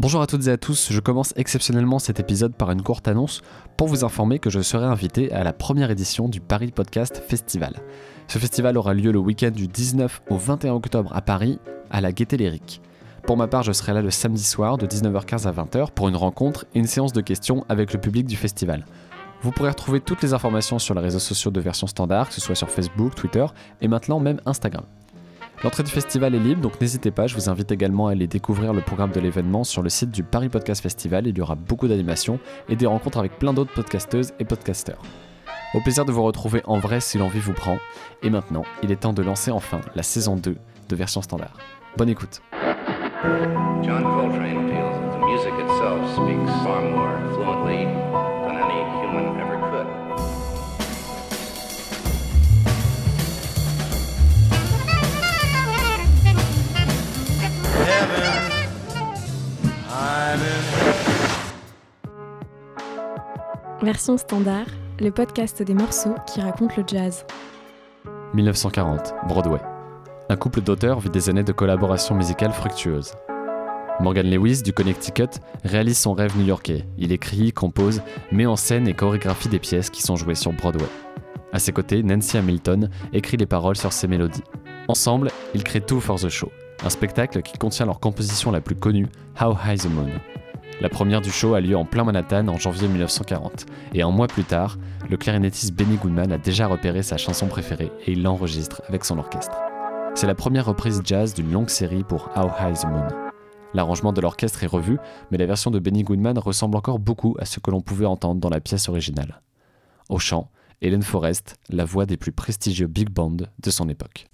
Bonjour à toutes et à tous, je commence exceptionnellement cet épisode par une courte annonce pour vous informer que je serai invité à la première édition du Paris Podcast Festival. Ce festival aura lieu le week-end du 19 au 21 octobre à Paris, à la Gaîté Lyrique. Pour ma part, je serai là le samedi soir de 19h15 à 20h pour une rencontre et une séance de questions avec le public du festival. Vous pourrez retrouver toutes les informations sur les réseaux sociaux de version standard, que ce soit sur Facebook, Twitter et maintenant même Instagram. L'entrée du festival est libre, donc n'hésitez pas, je vous invite également à aller découvrir le programme de l'événement sur le site du Paris Podcast Festival, il y aura beaucoup d'animations et des rencontres avec plein d'autres podcasteuses et podcasteurs. Au plaisir de vous retrouver en vrai si l'envie vous prend, et maintenant, il est temps de lancer enfin la saison 2 de version standard. Bonne écoute Version standard, le podcast des morceaux qui racontent le jazz. 1940, Broadway. Un couple d'auteurs vit des années de collaboration musicale fructueuse. Morgan Lewis du Connecticut réalise son rêve new-yorkais. Il écrit, compose, met en scène et chorégraphie des pièces qui sont jouées sur Broadway. À ses côtés, Nancy Hamilton écrit les paroles sur ses mélodies. Ensemble, ils créent Two for the Show, un spectacle qui contient leur composition la plus connue, How High the Moon. La première du show a lieu en plein Manhattan en janvier 1940, et un mois plus tard, le clarinettiste Benny Goodman a déjà repéré sa chanson préférée et il l'enregistre avec son orchestre. C'est la première reprise jazz d'une longue série pour How High the Moon. L'arrangement de l'orchestre est revu, mais la version de Benny Goodman ressemble encore beaucoup à ce que l'on pouvait entendre dans la pièce originale. Au chant, Helen Forrest, la voix des plus prestigieux big bands de son époque.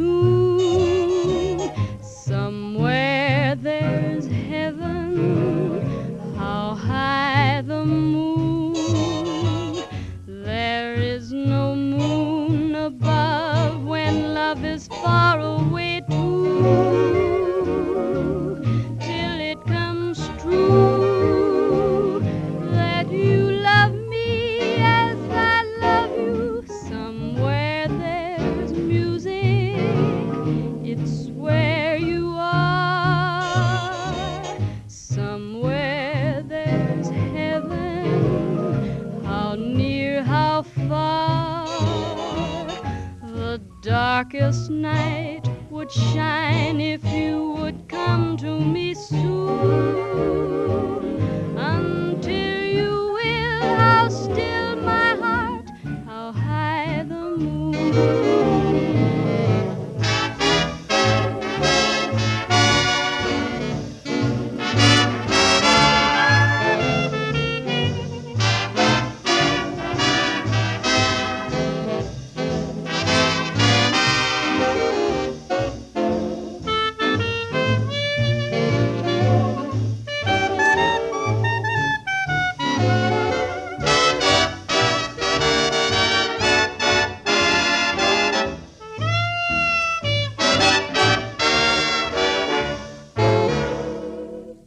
The darkest night would shine if you would come to me soon.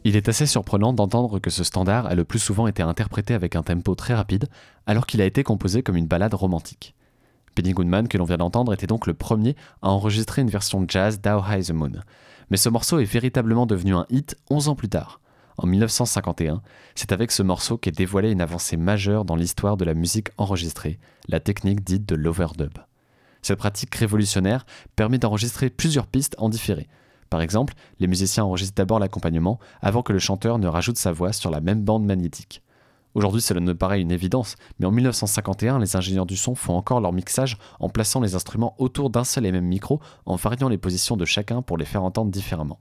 Il est assez surprenant d'entendre que ce standard a le plus souvent été interprété avec un tempo très rapide, alors qu'il a été composé comme une ballade romantique. Benny Goodman, que l'on vient d'entendre, était donc le premier à enregistrer une version jazz d'How High the Moon. Mais ce morceau est véritablement devenu un hit 11 ans plus tard. En 1951, c'est avec ce morceau qu'est dévoilée une avancée majeure dans l'histoire de la musique enregistrée, la technique dite de l'overdub. Cette pratique révolutionnaire permet d'enregistrer plusieurs pistes en différé. Par exemple, les musiciens enregistrent d'abord l'accompagnement avant que le chanteur ne rajoute sa voix sur la même bande magnétique. Aujourd'hui, cela ne paraît une évidence, mais en 1951, les ingénieurs du son font encore leur mixage en plaçant les instruments autour d'un seul et même micro, en variant les positions de chacun pour les faire entendre différemment.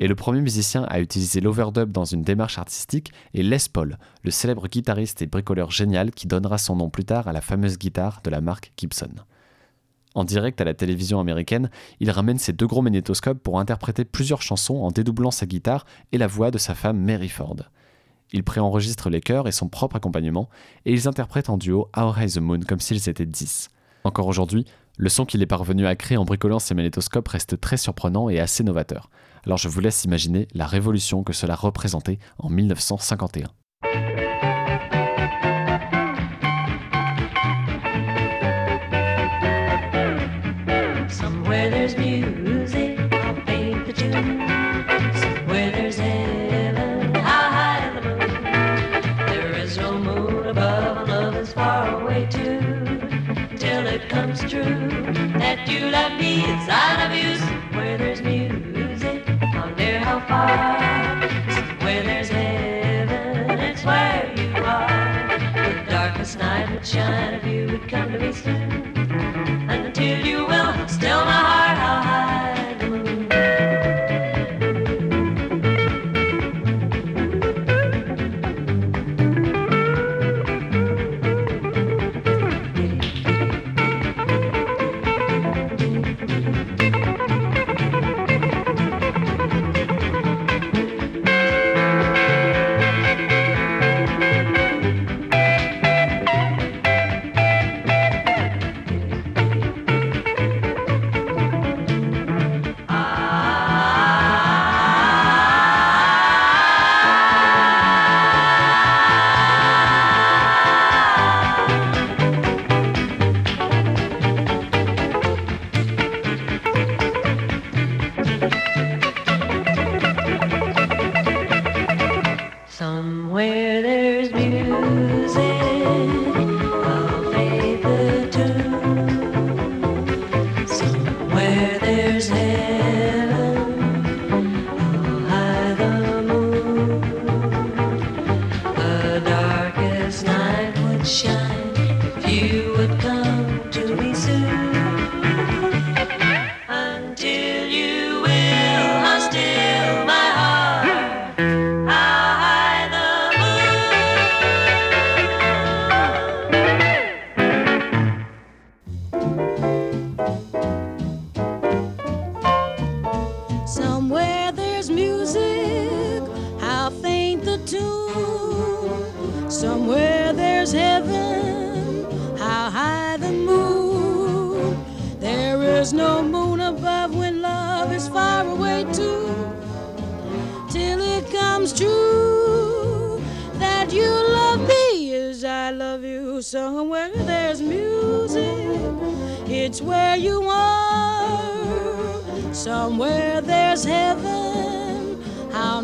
Et le premier musicien à utiliser l'overdub dans une démarche artistique est Les Paul, le célèbre guitariste et bricoleur génial qui donnera son nom plus tard à la fameuse guitare de la marque Gibson. En direct à la télévision américaine, il ramène ses deux gros magnétoscopes pour interpréter plusieurs chansons en dédoublant sa guitare et la voix de sa femme Mary Ford. Il préenregistre les chœurs et son propre accompagnement, et ils interprètent en duo How High the Moon comme s'ils étaient dix. Encore aujourd'hui, le son qu'il est parvenu à créer en bricolant ses magnétoscopes reste très surprenant et assez novateur. Alors je vous laisse imaginer la révolution que cela représentait en 1951. And love is far away too. Till it comes true that you love me as I love you. Where there's music, near, how far. Where there's heaven, it's where you are. The darkest night would shine if you would come to me soon.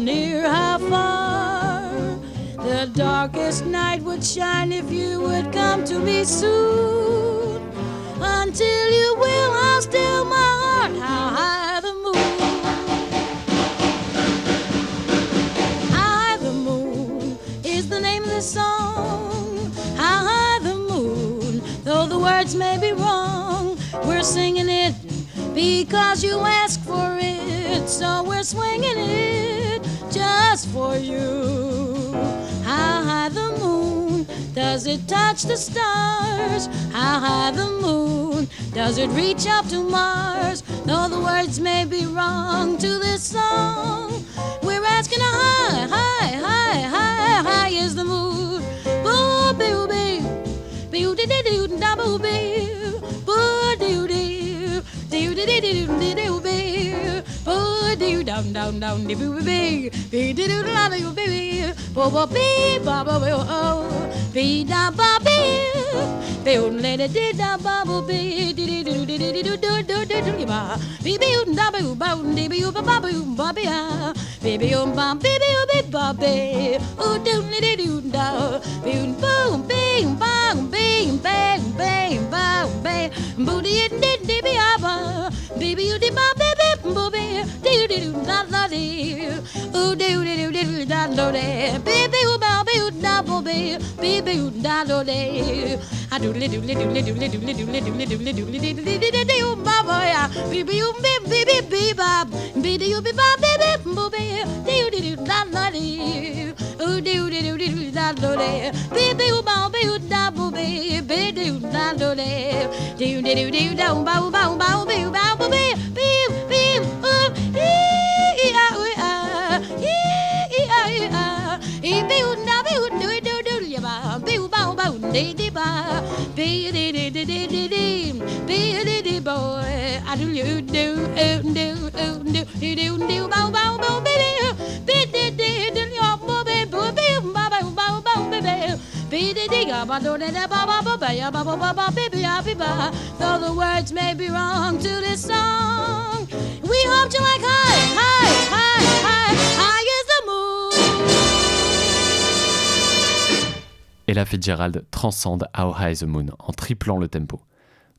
Near, how far. The darkest night would shine if you would come to me soon. Until you will, I'll still my heart, how high the moon. High the moon is the name of the song. How high the moon, though the words may be wrong, we're singing it because you asked for it. So we're swinging it just for you. How high the moon does it touch the stars? How high the moon does it reach up to Mars? Though the words may be wrong to this song, we're asking high, high, high, high, high down, down, down, de boo bee, bee dee doo da doo bee bee, bo bo bee, ba ba boo oh, bee da ba bee, bee oon lady dee da ba bo bee, dee dee doo dee dee doo doo doo doo doo ba, bee bee oon da boo ba oon dee bee ba ba boo ba bee ah, bee bee oon ba bee bee oon bee ba bee, oo doo dee dee doo da, bee oon ba oon bee oon ba oon bee oon bee oon bee oon ba oon bee, boo dee dee dee bee ah ba, bee bee oon dee ba bee booby, doo doo da da dee, oo doo doo doo da do dee, baby oo ba boo da booby, baby oo da do dee, a doo doo doo doo doo doo doo doo doo doo doo doo doo doo oo ba boy, baby oo bee bee bee bee ba, baby oo bee ba baby booby, doo doo doo da da dee, oo doo doo doo doo da do dee, baby oo ba boo da booby, baby oo da do dee, doo doo doo doo da ba ba ba ba ba ba ba. dee dee ba, be dee dee dee dee dee dee, be dee dee boy. I do you do do do do do do do bow bow bow baby, be dee dee dee your boy baby, boy bow bow bow baby. Though the words may be wrong to this song, we hope you like high, high. Ella Fitzgerald transcende How High the Moon en triplant le tempo.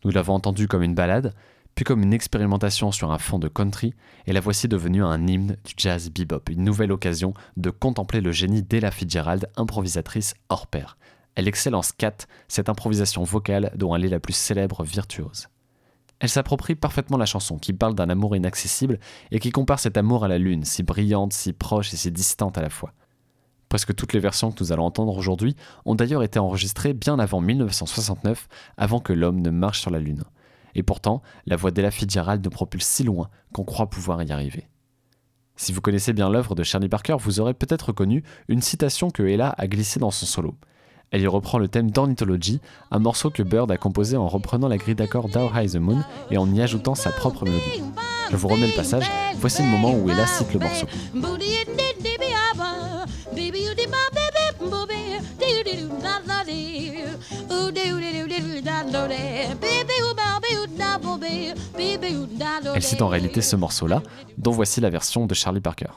Nous l'avons entendue comme une balade, puis comme une expérimentation sur un fond de country, et la voici devenue un hymne du jazz bebop, une nouvelle occasion de contempler le génie d'Ella Fitzgerald, improvisatrice hors pair. Elle excelle en scat, cette improvisation vocale dont elle est la plus célèbre virtuose. Elle s'approprie parfaitement la chanson, qui parle d'un amour inaccessible et qui compare cet amour à la lune, si brillante, si proche et si distante à la fois. Presque toutes les versions que nous allons entendre aujourd'hui ont d'ailleurs été enregistrées bien avant 1969, avant que l'homme ne marche sur la Lune. Et pourtant, la voix d'Ella Fitzgerald nous propulse si loin qu'on croit pouvoir y arriver. Si vous connaissez bien l'œuvre de Charlie Parker, vous aurez peut-être reconnu une citation que Ella a glissée dans son solo. Elle y reprend le thème d'Ornithology, un morceau que Bird a composé en reprenant la grille d'accords d'How High the Moon et en y ajoutant sa propre mélodie. Je vous remets le passage, voici le moment où Ella cite le morceau. Elle cite en réalité ce morceau-là, dont voici la version de Charlie Parker.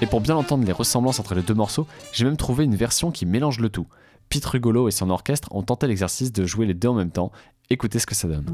Et pour bien entendre les ressemblances entre les deux morceaux, j'ai même trouvé une version qui mélange le tout. Pete Rugolo et son orchestre ont tenté l'exercice de jouer les deux en même temps. Écoutez ce que ça donne.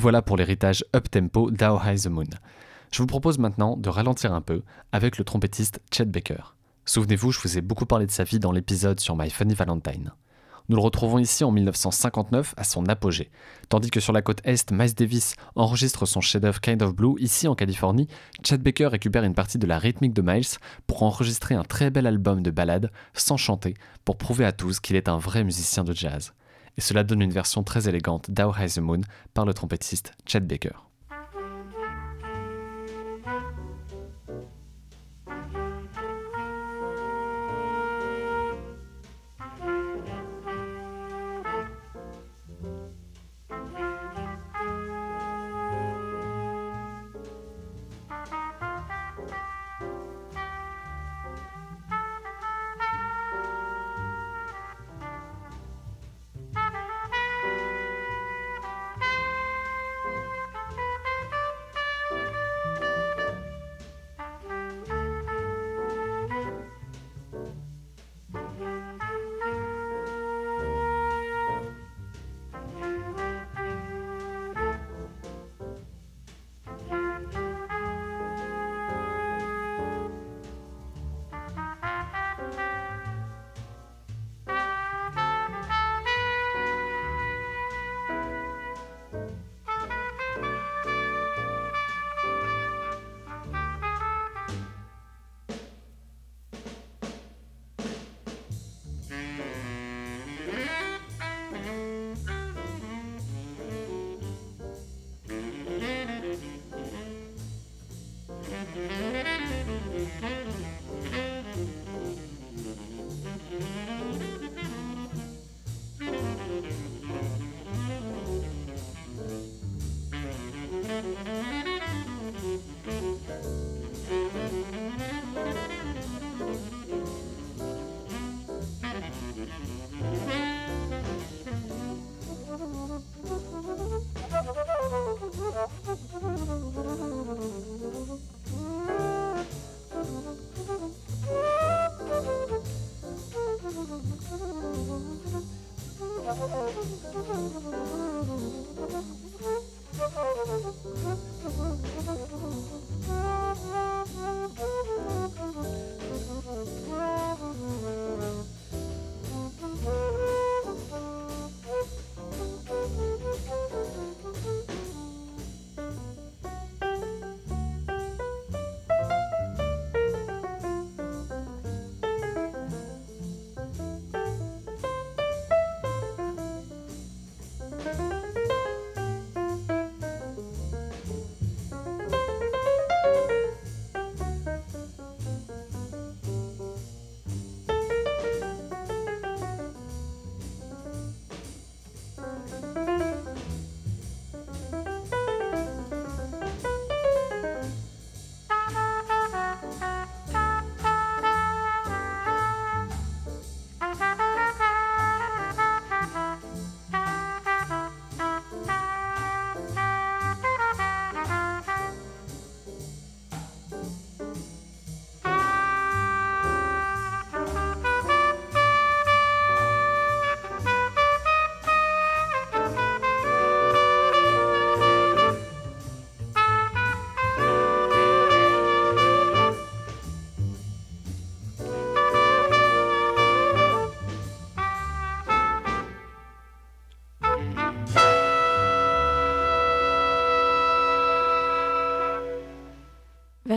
Voilà pour l'héritage up-tempo d'How High the Moon. Je vous propose maintenant de ralentir un peu avec le trompettiste Chet Baker. Souvenez-vous, je vous ai beaucoup parlé de sa vie dans l'épisode sur My Funny Valentine. Nous le retrouvons ici en 1959 à son apogée. Tandis que sur la côte est, Miles Davis enregistre son chef-d'œuvre Kind of Blue, ici en Californie, Chad Baker récupère une partie de la rythmique de Miles pour enregistrer un très bel album de ballades sans chanter pour prouver à tous qu'il est un vrai musicien de jazz. Et cela donne une version très élégante d'How High the Moon par le trompettiste Chad Baker.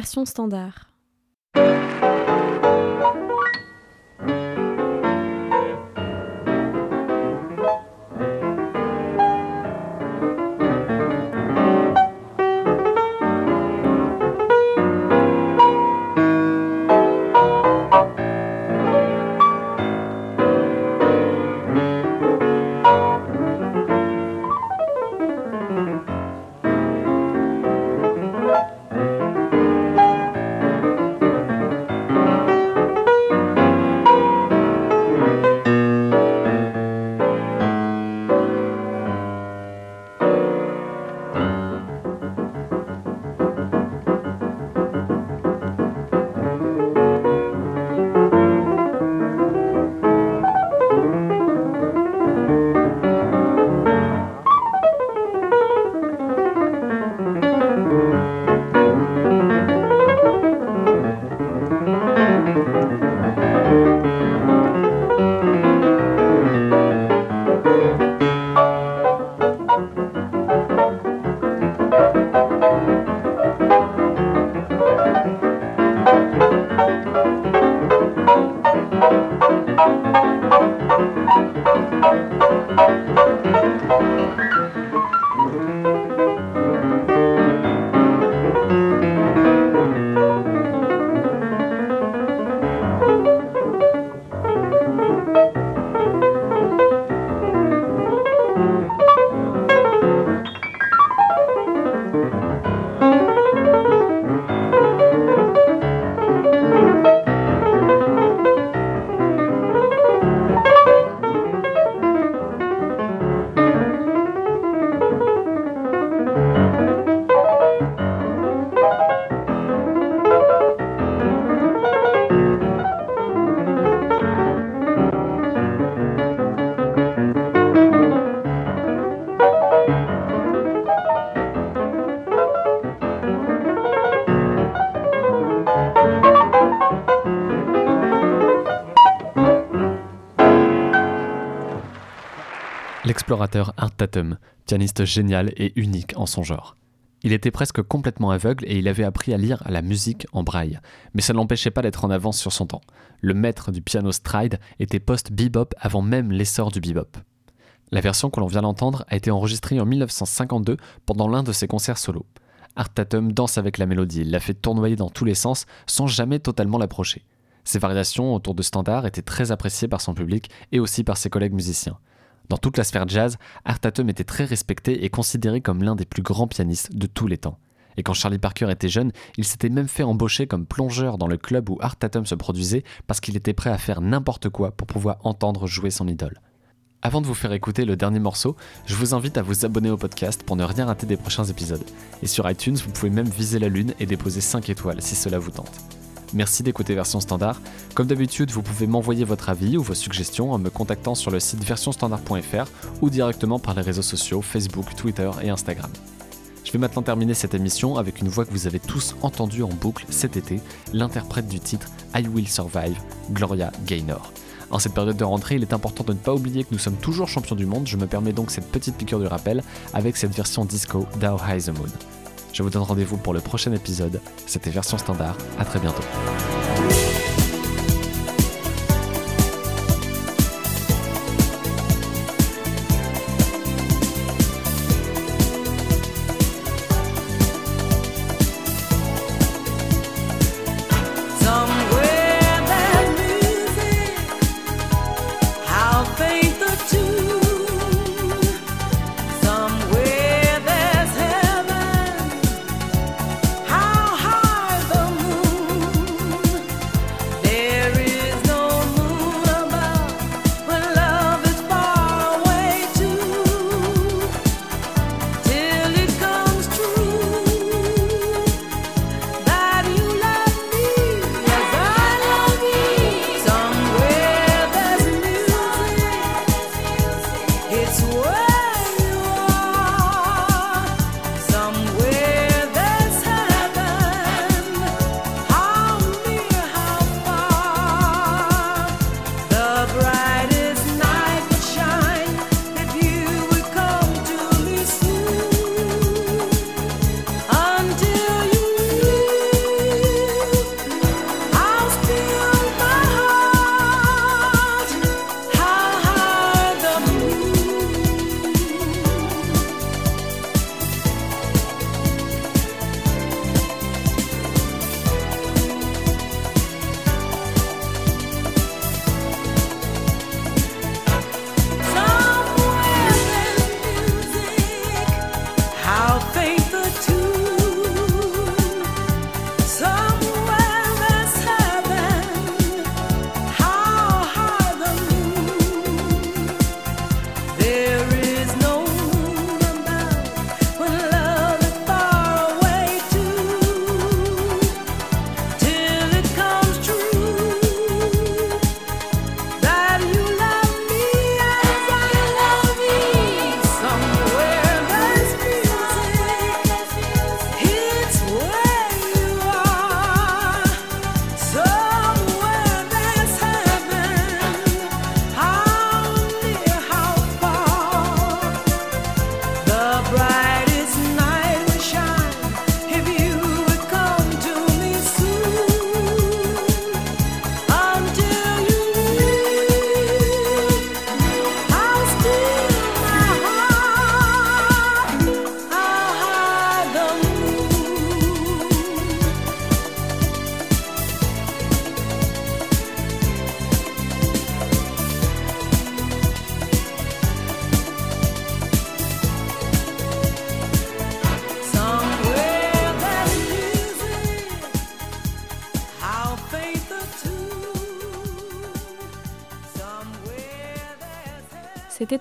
Version standard. Música L'explorateur Art Tatum, pianiste génial et unique en son genre. Il était presque complètement aveugle et il avait appris à lire la musique en braille, mais ça ne l'empêchait pas d'être en avance sur son temps. Le maître du piano stride était post-bebop avant même l'essor du bebop. La version que l'on vient d'entendre a été enregistrée en 1952 pendant l'un de ses concerts solo. Art Tatum danse avec la mélodie, il la fait tournoyer dans tous les sens sans jamais totalement l'approcher. Ses variations autour de standards étaient très appréciées par son public et aussi par ses collègues musiciens. Dans toute la sphère jazz, Art Tatum était très respecté et considéré comme l'un des plus grands pianistes de tous les temps. Et quand Charlie Parker était jeune, il s'était même fait embaucher comme plongeur dans le club où Art Tatum se produisait parce qu'il était prêt à faire n'importe quoi pour pouvoir entendre jouer son idole. Avant de vous faire écouter le dernier morceau, je vous invite à vous abonner au podcast pour ne rien rater des prochains épisodes. Et sur iTunes, vous pouvez même viser la lune et déposer 5 étoiles si cela vous tente. Merci d'écouter Version Standard. Comme d'habitude, vous pouvez m'envoyer votre avis ou vos suggestions en me contactant sur le site versionstandard.fr ou directement par les réseaux sociaux Facebook, Twitter et Instagram. Je vais maintenant terminer cette émission avec une voix que vous avez tous entendue en boucle cet été, l'interprète du titre I Will Survive, Gloria Gaynor. En cette période de rentrée, il est important de ne pas oublier que nous sommes toujours champions du monde, je me permets donc cette petite piqûre de rappel avec cette version disco d'How High the Moon. Je vous donne rendez-vous pour le prochain épisode. C'était Version Standard. À très bientôt.